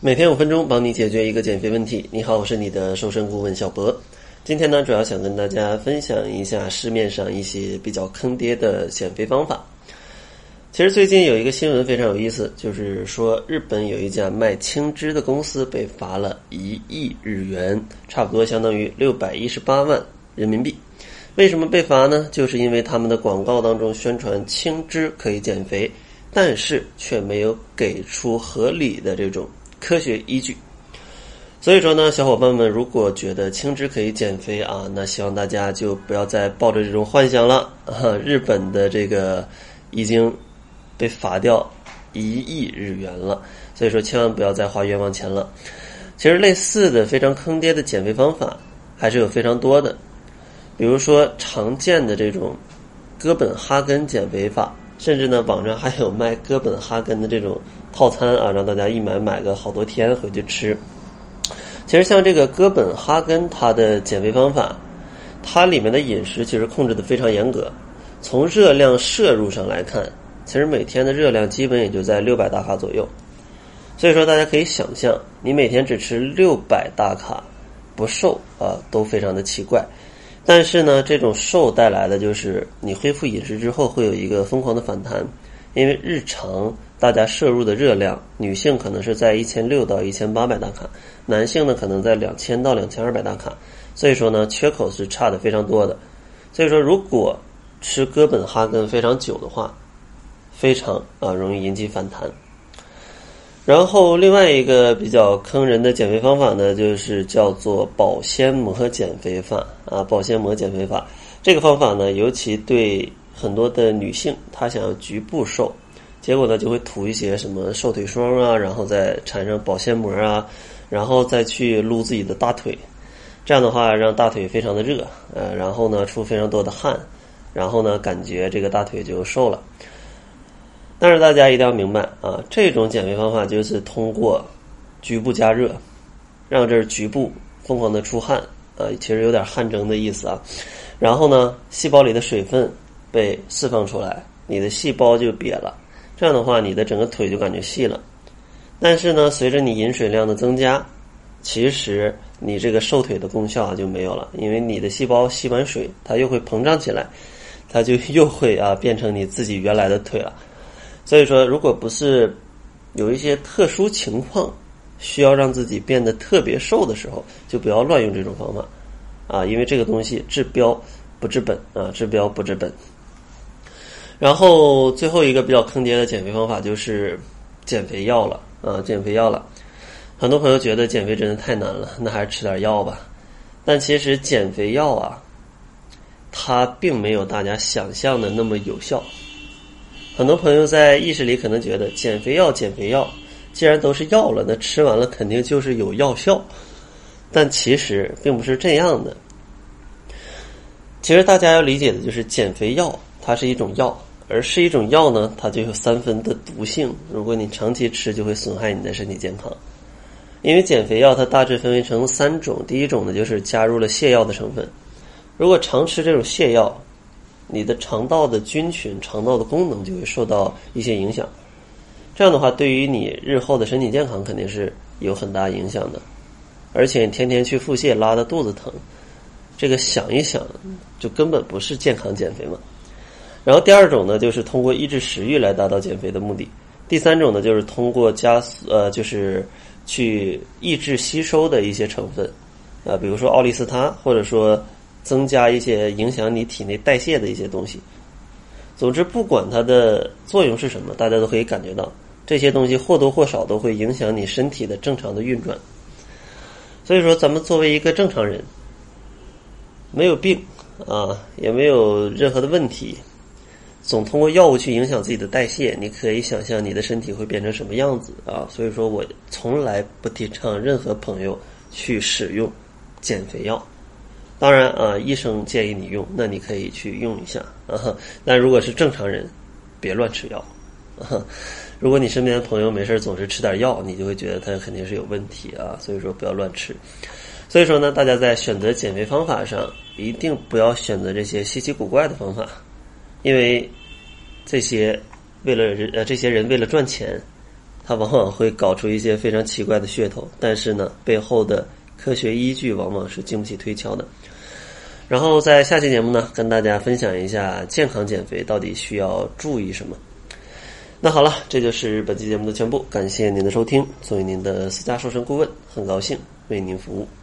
每天五分钟，帮你解决一个减肥问题。你好，我是你的瘦身顾问小博。今天呢，主要想跟大家分享一下市面上一些比较坑爹的减肥方法。其实最近有一个新闻非常有意思，就是说日本有一家卖青汁的公司被罚了一亿日元，差不多相当于六百一十八万人民币。为什么被罚呢？就是因为他们的广告当中宣传青汁可以减肥，但是却没有给出合理的这种。科学依据，所以说呢，小伙伴们如果觉得青汁可以减肥啊，那希望大家就不要再抱着这种幻想了啊！日本的这个已经被罚掉一亿日元了，所以说千万不要再花冤枉钱了。其实类似的非常坑爹的减肥方法还是有非常多的，比如说常见的这种哥本哈根减肥法。甚至呢，网上还有卖哥本哈根的这种套餐啊，让大家一买买个好多天回去吃。其实像这个哥本哈根，它的减肥方法，它里面的饮食其实控制的非常严格。从热量摄入上来看，其实每天的热量基本也就在六百大卡左右。所以说，大家可以想象，你每天只吃六百大卡，不瘦啊，都非常的奇怪。但是呢，这种瘦带来的就是你恢复饮食之后会有一个疯狂的反弹，因为日常大家摄入的热量，女性可能是在一千六到一千八百大卡，男性呢可能在两千到两千二百大卡，所以说呢缺口是差的非常多的。所以说，如果吃哥本哈根非常久的话，非常啊容易引起反弹。然后另外一个比较坑人的减肥方法呢，就是叫做保鲜膜减肥法啊，保鲜膜减肥法。这个方法呢，尤其对很多的女性，她想要局部瘦，结果呢就会涂一些什么瘦腿霜啊，然后再缠上保鲜膜啊，然后再去撸自己的大腿，这样的话让大腿非常的热，呃，然后呢出非常多的汗，然后呢感觉这个大腿就瘦了。但是大家一定要明白啊，这种减肥方法就是通过局部加热，让这儿局部疯狂的出汗呃，其实有点汗蒸的意思啊。然后呢，细胞里的水分被释放出来，你的细胞就瘪了。这样的话，你的整个腿就感觉细了。但是呢，随着你饮水量的增加，其实你这个瘦腿的功效啊就没有了，因为你的细胞吸完水，它又会膨胀起来，它就又会啊变成你自己原来的腿了。所以说，如果不是有一些特殊情况需要让自己变得特别瘦的时候，就不要乱用这种方法啊，因为这个东西治标不治本啊，治标不治本。然后最后一个比较坑爹的减肥方法就是减肥药了啊，减肥药了。很多朋友觉得减肥真的太难了，那还是吃点药吧。但其实减肥药啊，它并没有大家想象的那么有效。很多朋友在意识里可能觉得减肥药，减肥药，既然都是药了，那吃完了肯定就是有药效。但其实并不是这样的。其实大家要理解的就是，减肥药它是一种药，而是一种药呢，它就有三分的毒性。如果你长期吃，就会损害你的身体健康。因为减肥药它大致分为成三种，第一种呢就是加入了泻药的成分。如果常吃这种泻药，你的肠道的菌群、肠道的功能就会受到一些影响，这样的话，对于你日后的身体健康肯定是有很大影响的。而且你天天去腹泻，拉的肚子疼，这个想一想，就根本不是健康减肥嘛。然后第二种呢，就是通过抑制食欲来达到减肥的目的；第三种呢，就是通过加速呃，就是去抑制吸收的一些成分，啊，比如说奥利司他，或者说。增加一些影响你体内代谢的一些东西。总之，不管它的作用是什么，大家都可以感觉到这些东西或多或少都会影响你身体的正常的运转。所以说，咱们作为一个正常人，没有病啊，也没有任何的问题，总通过药物去影响自己的代谢，你可以想象你的身体会变成什么样子啊！所以说我从来不提倡任何朋友去使用减肥药。当然啊，医生建议你用，那你可以去用一下啊。但如果是正常人，别乱吃药。啊如果你身边的朋友没事总是吃点药，你就会觉得他肯定是有问题啊。所以说不要乱吃。所以说呢，大家在选择减肥方法上，一定不要选择这些稀奇古怪的方法，因为这些为了人呃这些人为了赚钱，他往往会搞出一些非常奇怪的噱头，但是呢，背后的科学依据往往是经不起推敲的。然后在下期节目呢，跟大家分享一下健康减肥到底需要注意什么。那好了，这就是本期节目的全部，感谢您的收听。作为您的私家瘦身顾问，很高兴为您服务。